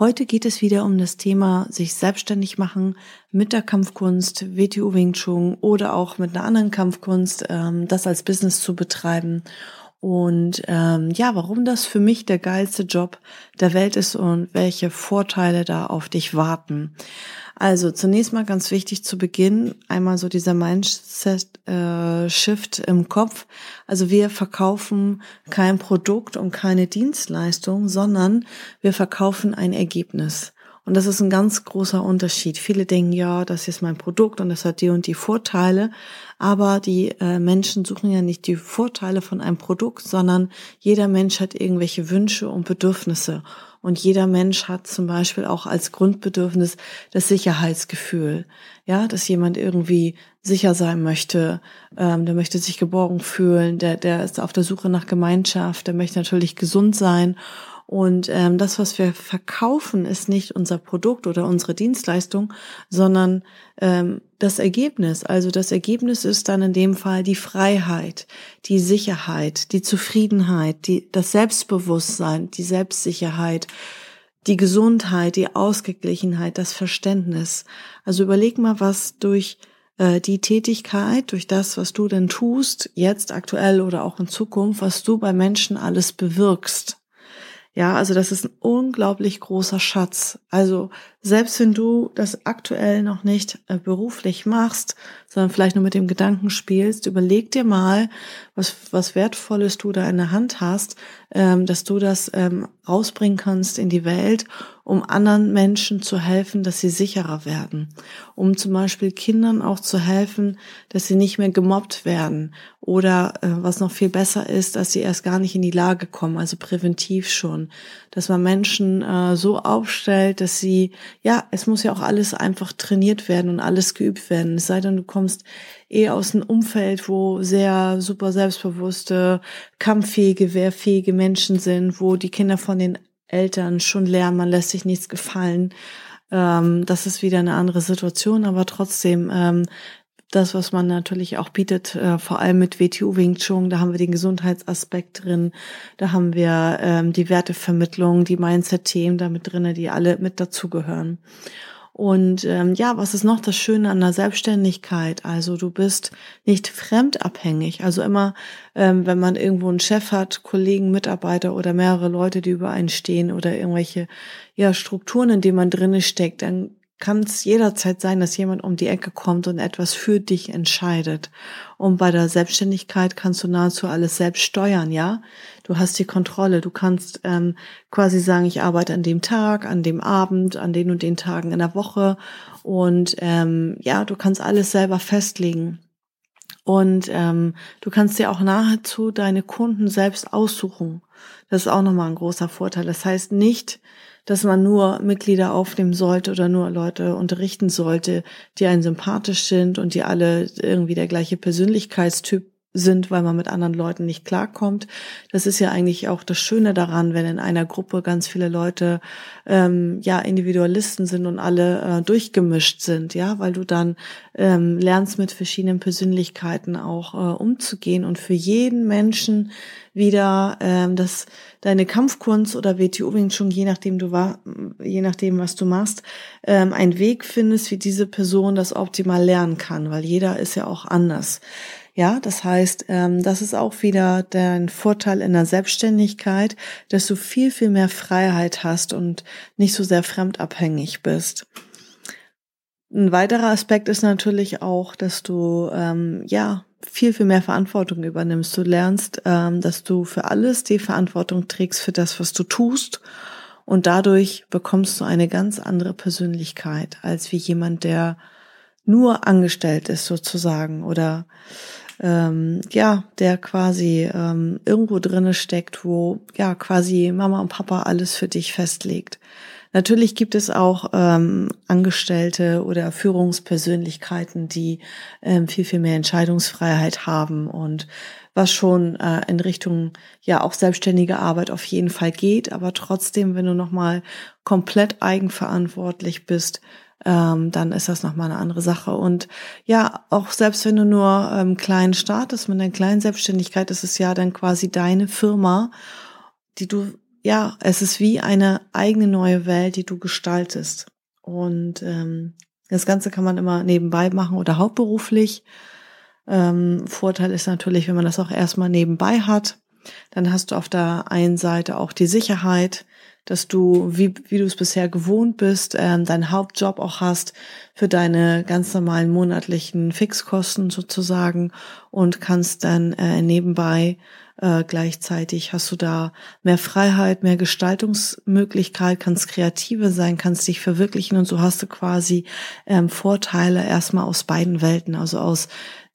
Heute geht es wieder um das Thema sich selbstständig machen mit der Kampfkunst, WTU Wing Chun oder auch mit einer anderen Kampfkunst, ähm, das als Business zu betreiben. Und ähm, ja, warum das für mich der geilste Job der Welt ist und welche Vorteile da auf dich warten. Also zunächst mal ganz wichtig zu Beginn einmal so dieser Mindset-Shift äh, im Kopf. Also wir verkaufen kein Produkt und keine Dienstleistung, sondern wir verkaufen ein Ergebnis. Und das ist ein ganz großer Unterschied. Viele denken, ja, das ist mein Produkt und das hat die und die Vorteile. Aber die äh, Menschen suchen ja nicht die Vorteile von einem Produkt, sondern jeder Mensch hat irgendwelche Wünsche und Bedürfnisse. Und jeder Mensch hat zum Beispiel auch als Grundbedürfnis das Sicherheitsgefühl. Ja, dass jemand irgendwie sicher sein möchte, ähm, der möchte sich geborgen fühlen, der, der ist auf der Suche nach Gemeinschaft, der möchte natürlich gesund sein. Und ähm, das, was wir verkaufen, ist nicht unser Produkt oder unsere Dienstleistung, sondern ähm, das Ergebnis. Also das Ergebnis ist dann in dem Fall die Freiheit, die Sicherheit, die Zufriedenheit, die, das Selbstbewusstsein, die Selbstsicherheit, die Gesundheit, die Ausgeglichenheit, das Verständnis. Also überleg mal, was durch äh, die Tätigkeit, durch das, was du denn tust, jetzt aktuell oder auch in Zukunft, was du bei Menschen alles bewirkst. Ja, also das ist ein unglaublich großer Schatz. Also selbst wenn du das aktuell noch nicht äh, beruflich machst, sondern vielleicht nur mit dem Gedanken spielst, überleg dir mal, was, was Wertvolles du da in der Hand hast, ähm, dass du das ähm, rausbringen kannst in die Welt, um anderen Menschen zu helfen, dass sie sicherer werden. Um zum Beispiel Kindern auch zu helfen, dass sie nicht mehr gemobbt werden. Oder äh, was noch viel besser ist, dass sie erst gar nicht in die Lage kommen, also präventiv schon. Dass man Menschen äh, so aufstellt, dass sie ja, es muss ja auch alles einfach trainiert werden und alles geübt werden. Es sei denn, du kommst eh aus einem Umfeld, wo sehr super selbstbewusste, kampffähige, wehrfähige Menschen sind, wo die Kinder von den Eltern schon lernen, man lässt sich nichts gefallen. Ähm, das ist wieder eine andere Situation, aber trotzdem ähm, das, was man natürlich auch bietet, äh, vor allem mit WTU Wing Chun, da haben wir den Gesundheitsaspekt drin, da haben wir ähm, die Wertevermittlung, die Mindset-Themen damit drinne, die alle mit dazugehören. Und ähm, ja, was ist noch das Schöne an der Selbstständigkeit? Also du bist nicht fremdabhängig. Also immer, ähm, wenn man irgendwo einen Chef hat, Kollegen, Mitarbeiter oder mehrere Leute, die über einen stehen oder irgendwelche ja, Strukturen, in denen man drinne steckt, dann kann es jederzeit sein, dass jemand um die Ecke kommt und etwas für dich entscheidet. Und bei der Selbstständigkeit kannst du nahezu alles selbst steuern, ja? Du hast die Kontrolle. Du kannst ähm, quasi sagen, ich arbeite an dem Tag, an dem Abend, an den und den Tagen in der Woche. Und ähm, ja, du kannst alles selber festlegen. Und ähm, du kannst dir auch nahezu deine Kunden selbst aussuchen. Das ist auch nochmal ein großer Vorteil. Das heißt nicht, dass man nur Mitglieder aufnehmen sollte oder nur Leute unterrichten sollte, die einen sympathisch sind und die alle irgendwie der gleiche Persönlichkeitstyp sind, weil man mit anderen Leuten nicht klarkommt. Das ist ja eigentlich auch das Schöne daran, wenn in einer Gruppe ganz viele Leute ähm, ja Individualisten sind und alle äh, durchgemischt sind, ja, weil du dann ähm, lernst mit verschiedenen Persönlichkeiten auch äh, umzugehen und für jeden Menschen wieder ähm, das deine Kampfkunst oder WTO Wing Chun, je nachdem du war, je nachdem was du machst, ähm, einen Weg findest, wie diese Person das optimal lernen kann, weil jeder ist ja auch anders. Ja, das heißt, ähm, das ist auch wieder dein Vorteil in der Selbstständigkeit, dass du viel, viel mehr Freiheit hast und nicht so sehr fremdabhängig bist. Ein weiterer Aspekt ist natürlich auch, dass du ähm, ja viel, viel mehr Verantwortung übernimmst. Du lernst, ähm, dass du für alles die Verantwortung trägst für das, was du tust. Und dadurch bekommst du eine ganz andere Persönlichkeit als wie jemand, der nur angestellt ist sozusagen oder ähm, ja, der quasi ähm, irgendwo drinne steckt, wo ja quasi Mama und Papa alles für dich festlegt. Natürlich gibt es auch ähm, Angestellte oder Führungspersönlichkeiten, die ähm, viel, viel mehr Entscheidungsfreiheit haben und was schon äh, in Richtung ja auch selbstständige Arbeit auf jeden Fall geht, aber trotzdem, wenn du nochmal komplett eigenverantwortlich bist, ähm, dann ist das nochmal eine andere Sache. Und ja, auch selbst wenn du nur ähm, klein startest mit einer kleinen Selbstständigkeit, ist es ja dann quasi deine Firma, die du, ja, es ist wie eine eigene neue Welt, die du gestaltest. Und ähm, das Ganze kann man immer nebenbei machen oder hauptberuflich. Ähm, Vorteil ist natürlich, wenn man das auch erstmal nebenbei hat, dann hast du auf der einen Seite auch die Sicherheit, dass du, wie, wie du es bisher gewohnt bist, ähm, deinen Hauptjob auch hast für deine ganz normalen monatlichen Fixkosten sozusagen und kannst dann äh, nebenbei äh, gleichzeitig hast du da mehr Freiheit, mehr Gestaltungsmöglichkeit, kannst kreativer sein, kannst dich verwirklichen und so hast du quasi ähm, Vorteile erstmal aus beiden Welten, also aus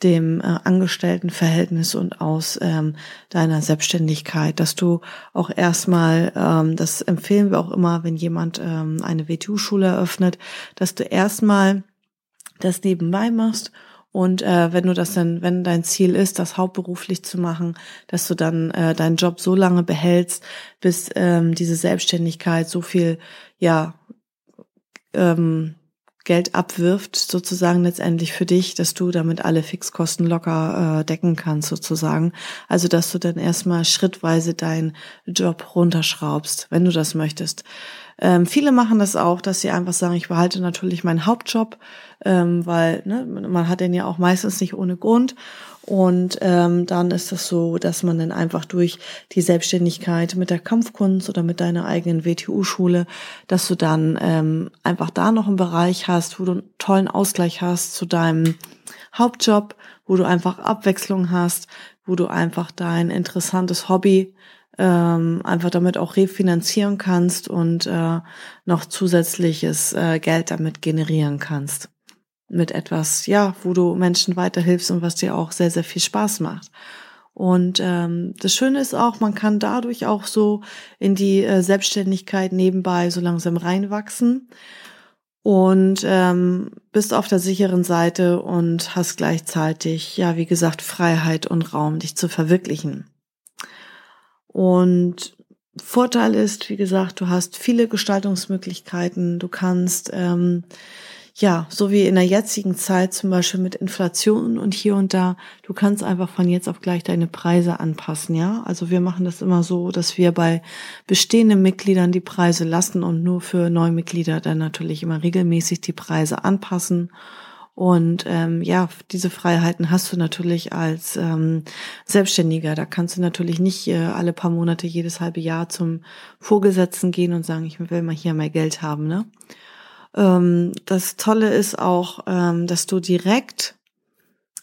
dem äh, Angestelltenverhältnis und aus ähm, deiner Selbstständigkeit, dass du auch erstmal, ähm, das empfehlen wir auch immer, wenn jemand ähm, eine WTU-Schule eröffnet, dass du erstmal das nebenbei machst und äh, wenn du das dann, wenn dein Ziel ist, das hauptberuflich zu machen, dass du dann äh, deinen Job so lange behältst, bis ähm, diese Selbstständigkeit so viel, ja, ähm, Geld abwirft, sozusagen letztendlich für dich, dass du damit alle Fixkosten locker äh, decken kannst, sozusagen. Also, dass du dann erstmal schrittweise deinen Job runterschraubst, wenn du das möchtest. Ähm, viele machen das auch, dass sie einfach sagen, ich behalte natürlich meinen Hauptjob, ähm, weil ne, man hat den ja auch meistens nicht ohne Grund. Und ähm, dann ist das so, dass man dann einfach durch die Selbstständigkeit mit der Kampfkunst oder mit deiner eigenen WTU-Schule, dass du dann ähm, einfach da noch einen Bereich hast, wo du einen tollen Ausgleich hast zu deinem Hauptjob, wo du einfach Abwechslung hast, wo du einfach dein interessantes Hobby ähm, einfach damit auch refinanzieren kannst und äh, noch zusätzliches äh, Geld damit generieren kannst mit etwas, ja, wo du Menschen weiterhilfst und was dir auch sehr, sehr viel Spaß macht. Und ähm, das Schöne ist auch, man kann dadurch auch so in die äh, Selbstständigkeit nebenbei so langsam reinwachsen und ähm, bist auf der sicheren Seite und hast gleichzeitig, ja, wie gesagt, Freiheit und Raum, dich zu verwirklichen. Und Vorteil ist, wie gesagt, du hast viele Gestaltungsmöglichkeiten, du kannst ähm, ja, so wie in der jetzigen Zeit zum Beispiel mit Inflation und hier und da, du kannst einfach von jetzt auf gleich deine Preise anpassen, ja. Also wir machen das immer so, dass wir bei bestehenden Mitgliedern die Preise lassen und nur für neue Mitglieder dann natürlich immer regelmäßig die Preise anpassen. Und ähm, ja, diese Freiheiten hast du natürlich als ähm, Selbstständiger. Da kannst du natürlich nicht äh, alle paar Monate, jedes halbe Jahr zum Vorgesetzten gehen und sagen, ich will mal hier mehr Geld haben, ne? Ähm, das Tolle ist auch, ähm, dass du direkt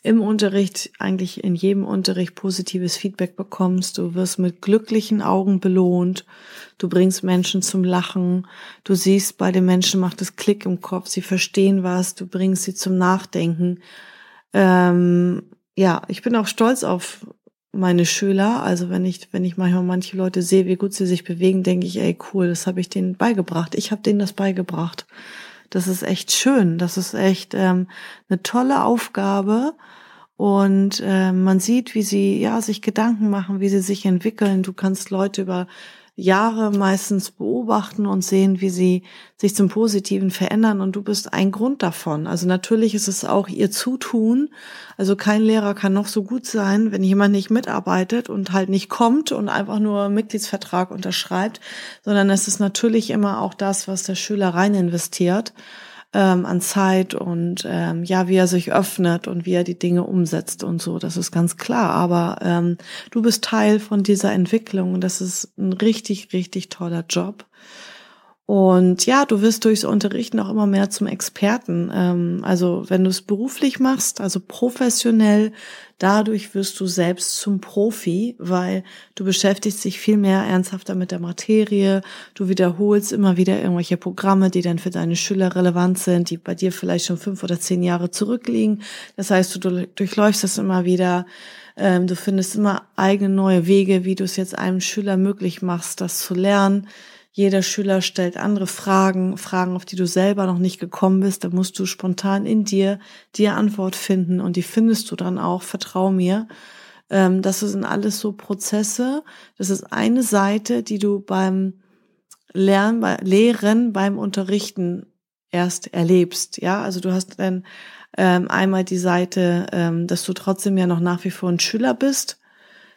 im Unterricht, eigentlich in jedem Unterricht positives Feedback bekommst. Du wirst mit glücklichen Augen belohnt. Du bringst Menschen zum Lachen. Du siehst, bei den Menschen macht es Klick im Kopf. Sie verstehen was. Du bringst sie zum Nachdenken. Ähm, ja, ich bin auch stolz auf meine Schüler. Also wenn ich, wenn ich manchmal manche Leute sehe, wie gut sie sich bewegen, denke ich, ey, cool, das habe ich denen beigebracht. Ich habe denen das beigebracht. Das ist echt schön. Das ist echt ähm, eine tolle Aufgabe. Und äh, man sieht, wie sie ja sich Gedanken machen, wie sie sich entwickeln. Du kannst Leute über Jahre meistens beobachten und sehen, wie sie sich zum Positiven verändern und du bist ein Grund davon. Also natürlich ist es auch ihr Zutun. Also kein Lehrer kann noch so gut sein, wenn jemand nicht mitarbeitet und halt nicht kommt und einfach nur Mitgliedsvertrag unterschreibt, sondern es ist natürlich immer auch das, was der Schüler rein investiert ähm, an Zeit und ähm, ja, wie er sich öffnet und wie er die Dinge umsetzt und so. Das ist ganz klar. Aber ähm, du bist Teil von dieser Entwicklung und das ist ein richtig, richtig toller Job. Und ja, du wirst durchs Unterrichten auch immer mehr zum Experten. Ähm, also wenn du es beruflich machst, also professionell, dadurch wirst du selbst zum Profi, weil du beschäftigst dich viel mehr ernsthafter mit der Materie. Du wiederholst immer wieder irgendwelche Programme, die dann für deine Schüler relevant sind, die bei dir vielleicht schon fünf oder zehn Jahre zurückliegen. Das heißt, du durchläufst das immer wieder. Ähm, du findest immer eigene neue Wege, wie du es jetzt einem Schüler möglich machst, das zu lernen. Jeder Schüler stellt andere Fragen, Fragen, auf die du selber noch nicht gekommen bist. Da musst du spontan in dir die Antwort finden und die findest du dann auch. Vertrau mir. Ähm, das sind alles so Prozesse. Das ist eine Seite, die du beim Lernen, bei Lehren, beim Unterrichten erst erlebst. Ja, also du hast dann ähm, einmal die Seite, ähm, dass du trotzdem ja noch nach wie vor ein Schüler bist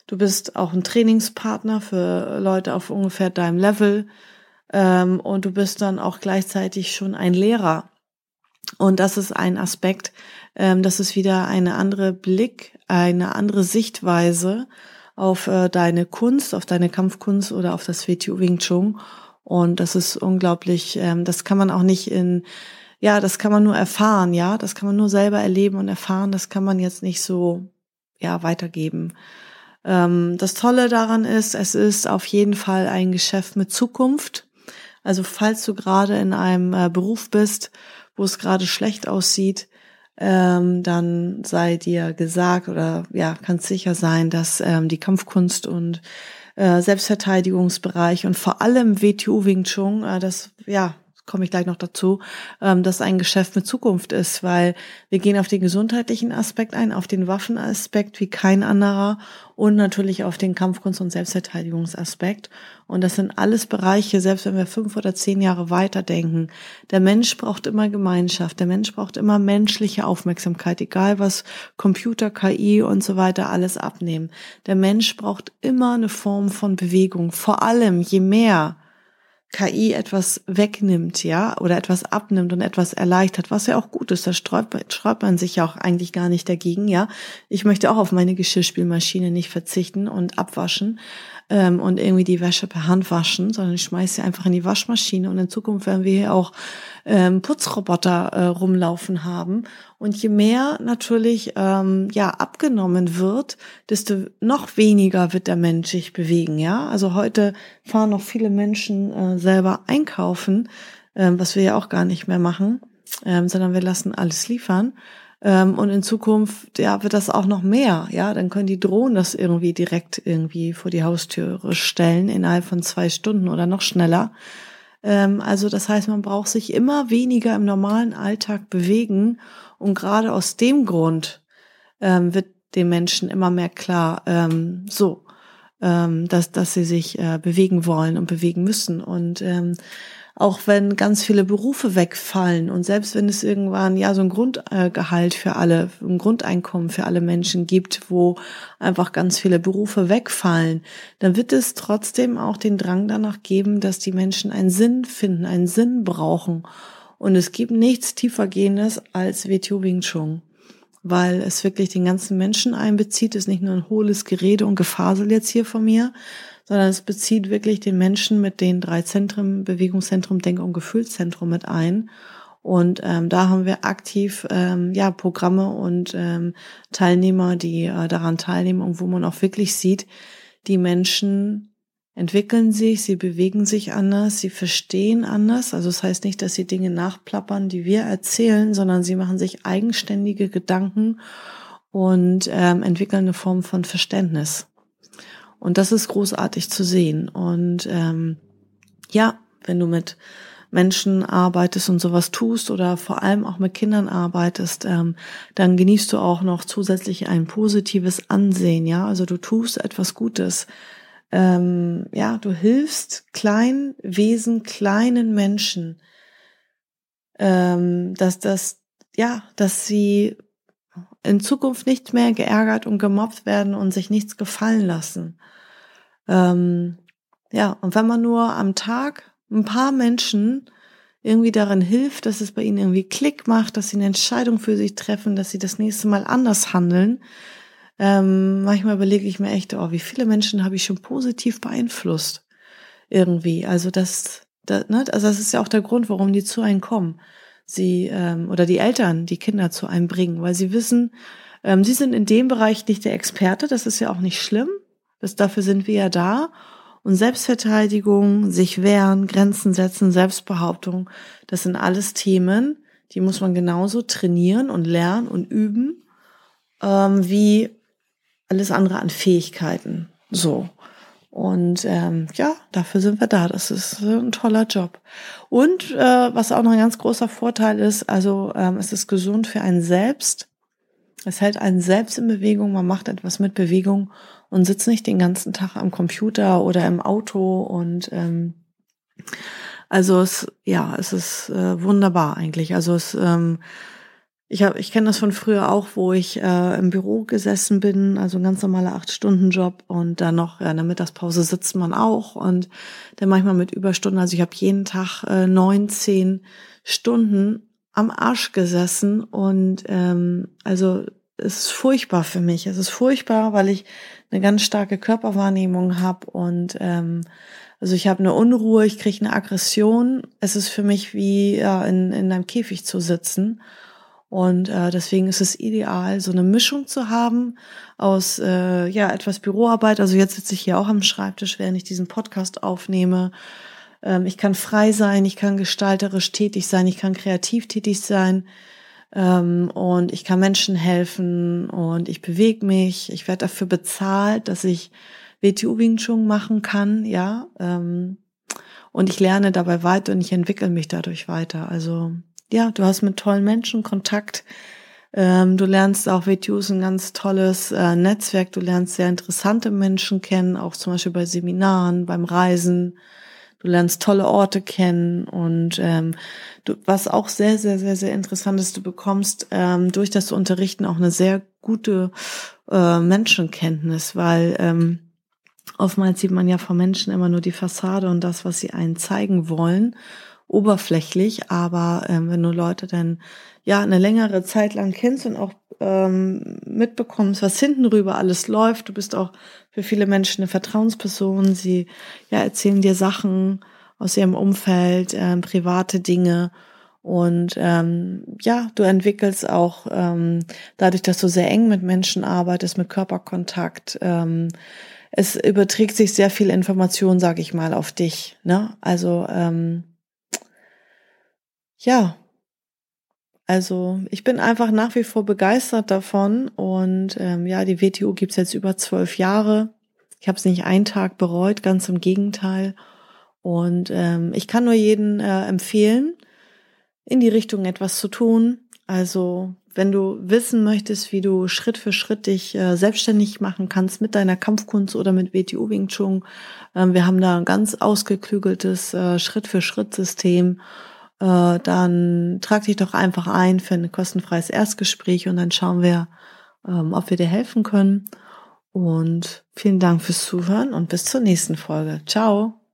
Du bist auch ein Trainingspartner für Leute auf ungefähr deinem Level ähm, und du bist dann auch gleichzeitig schon ein Lehrer. Und das ist ein Aspekt, ähm, das ist wieder eine andere Blick, eine andere Sichtweise auf äh, deine Kunst, auf deine Kampfkunst oder auf das WTU Wing Chun. Und das ist unglaublich, ähm, das kann man auch nicht in, ja, das kann man nur erfahren, ja, das kann man nur selber erleben und erfahren, das kann man jetzt nicht so, ja, weitergeben. Ähm, das Tolle daran ist, es ist auf jeden Fall ein Geschäft mit Zukunft. Also falls du gerade in einem äh, Beruf bist, wo es gerade schlecht aussieht, ähm, dann sei dir gesagt oder ja, kannst sicher sein, dass ähm, die Kampfkunst und äh, Selbstverteidigungsbereich und vor allem WTU Wing Chun, äh, das ja komme ich gleich noch dazu, ähm, dass ein Geschäft mit Zukunft ist, weil wir gehen auf den gesundheitlichen Aspekt ein, auf den Waffenaspekt wie kein anderer und natürlich auf den Kampfkunst- und Selbstverteidigungsaspekt. Und das sind alles Bereiche, selbst wenn wir fünf oder zehn Jahre weiterdenken. Der Mensch braucht immer Gemeinschaft, der Mensch braucht immer menschliche Aufmerksamkeit, egal was Computer, KI und so weiter alles abnehmen. Der Mensch braucht immer eine Form von Bewegung. Vor allem, je mehr KI etwas wegnimmt, ja, oder etwas abnimmt und etwas erleichtert, was ja auch gut ist. Da sträubt, man sich ja auch eigentlich gar nicht dagegen, ja. Ich möchte auch auf meine Geschirrspülmaschine nicht verzichten und abwaschen ähm, und irgendwie die Wäsche per Hand waschen, sondern ich schmeiße sie einfach in die Waschmaschine und in Zukunft werden wir hier auch ähm, Putzroboter äh, rumlaufen haben. Und je mehr natürlich ähm, ja abgenommen wird, desto noch weniger wird der Mensch sich bewegen. Ja, also heute fahren noch viele Menschen äh, selber einkaufen, äh, was wir ja auch gar nicht mehr machen, äh, sondern wir lassen alles liefern. Ähm, und in Zukunft, ja, wird das auch noch mehr. Ja, dann können die Drohnen das irgendwie direkt irgendwie vor die Haustüre stellen innerhalb von zwei Stunden oder noch schneller. Ähm, also das heißt, man braucht sich immer weniger im normalen Alltag bewegen. Und gerade aus dem Grund ähm, wird den Menschen immer mehr klar, so, dass, dass sie sich äh, bewegen wollen und bewegen müssen. Und auch wenn ganz viele Berufe wegfallen und selbst wenn es irgendwann ja so ein Grundgehalt für alle, ein Grundeinkommen für alle Menschen gibt, wo einfach ganz viele Berufe wegfallen, dann wird es trotzdem auch den Drang danach geben, dass die Menschen einen Sinn finden, einen Sinn brauchen. Und es gibt nichts tiefergehendes als WTO Wing Chun weil es wirklich den ganzen Menschen einbezieht, ist nicht nur ein hohles Gerede und Gefasel jetzt hier von mir, sondern es bezieht wirklich den Menschen mit den drei Zentren, Bewegungszentrum, Denk- und Gefühlszentrum mit ein. Und ähm, da haben wir aktiv ähm, ja Programme und ähm, Teilnehmer, die äh, daran teilnehmen und wo man auch wirklich sieht, die Menschen entwickeln sich, sie bewegen sich anders, sie verstehen anders. Also das heißt nicht, dass sie Dinge nachplappern, die wir erzählen, sondern sie machen sich eigenständige Gedanken und ähm, entwickeln eine Form von Verständnis. Und das ist großartig zu sehen. Und ähm, ja, wenn du mit Menschen arbeitest und sowas tust oder vor allem auch mit Kindern arbeitest, ähm, dann genießt du auch noch zusätzlich ein positives Ansehen. Ja, also du tust etwas Gutes. Ähm, ja, du hilfst kleinen Wesen, kleinen Menschen, ähm, dass das, ja, dass sie in Zukunft nicht mehr geärgert und gemobbt werden und sich nichts gefallen lassen. Ähm, ja, und wenn man nur am Tag ein paar Menschen irgendwie darin hilft, dass es bei ihnen irgendwie Klick macht, dass sie eine Entscheidung für sich treffen, dass sie das nächste Mal anders handeln. Ähm, manchmal überlege ich mir echt, oh, wie viele Menschen habe ich schon positiv beeinflusst irgendwie. Also das Da, ne? Also das ist ja auch der Grund, warum die zu einem kommen. Sie ähm, oder die Eltern die Kinder zu einem bringen, weil sie wissen, ähm, sie sind in dem Bereich nicht der Experte. Das ist ja auch nicht schlimm. Das, dafür sind wir ja da. Und Selbstverteidigung, sich wehren, Grenzen setzen, Selbstbehauptung, das sind alles Themen, die muss man genauso trainieren und lernen und üben, ähm, wie alles andere an Fähigkeiten. So. Und ähm, ja, dafür sind wir da. Das ist ein toller Job. Und äh, was auch noch ein ganz großer Vorteil ist, also ähm, es ist gesund für einen selbst. Es hält einen selbst in Bewegung. Man macht etwas mit Bewegung und sitzt nicht den ganzen Tag am Computer oder im Auto. Und ähm, also es, ja, es ist äh, wunderbar eigentlich. Also es ähm, ich habe, ich kenne das von früher auch, wo ich äh, im Büro gesessen bin, also ein ganz normaler acht-Stunden-Job und dann noch ja, in der Mittagspause sitzt man auch und dann manchmal mit Überstunden. Also ich habe jeden Tag äh, neun, zehn Stunden am Arsch gesessen und ähm, also es ist furchtbar für mich. Es ist furchtbar, weil ich eine ganz starke Körperwahrnehmung habe und ähm, also ich habe eine Unruhe, ich kriege eine Aggression. Es ist für mich wie ja, in, in einem Käfig zu sitzen. Und äh, deswegen ist es ideal, so eine Mischung zu haben aus äh, ja etwas Büroarbeit. Also jetzt sitze ich hier auch am Schreibtisch, während ich diesen Podcast aufnehme. Ähm, ich kann frei sein, ich kann gestalterisch tätig sein, ich kann kreativ tätig sein ähm, und ich kann Menschen helfen und ich bewege mich. Ich werde dafür bezahlt, dass ich WTU Wing Chun machen kann, ja. Ähm, und ich lerne dabei weiter und ich entwickle mich dadurch weiter. Also ja, du hast mit tollen Menschen Kontakt. Ähm, du lernst auch WTU ist ein ganz tolles äh, Netzwerk. Du lernst sehr interessante Menschen kennen, auch zum Beispiel bei Seminaren, beim Reisen. Du lernst tolle Orte kennen und ähm, du, was auch sehr, sehr, sehr, sehr interessant ist, du bekommst ähm, durch das Unterrichten auch eine sehr gute äh, Menschenkenntnis, weil ähm, oftmals sieht man ja von Menschen immer nur die Fassade und das, was sie einen zeigen wollen oberflächlich, aber ähm, wenn du Leute dann ja eine längere Zeit lang kennst und auch ähm, mitbekommst, was hinten rüber alles läuft, du bist auch für viele Menschen eine Vertrauensperson, sie ja erzählen dir Sachen aus ihrem Umfeld, ähm, private Dinge und ähm, ja, du entwickelst auch ähm, dadurch, dass du sehr eng mit Menschen arbeitest, mit Körperkontakt. Ähm, es überträgt sich sehr viel Information, sage ich mal, auf dich. Ne? Also ähm, ja, also ich bin einfach nach wie vor begeistert davon und ähm, ja, die WTO gibt's jetzt über zwölf Jahre. Ich habe es nicht einen Tag bereut, ganz im Gegenteil. Und ähm, ich kann nur jeden äh, empfehlen, in die Richtung etwas zu tun. Also wenn du wissen möchtest, wie du Schritt für Schritt dich äh, selbstständig machen kannst mit deiner Kampfkunst oder mit WTO Wing Chun, äh, wir haben da ein ganz ausgeklügeltes äh, Schritt für Schritt System äh, dann trag dich doch einfach ein für ein kostenfreies Erstgespräch und dann schauen wir, ähm, ob wir dir helfen können. Und vielen Dank fürs Zuhören und bis zur nächsten Folge. Ciao.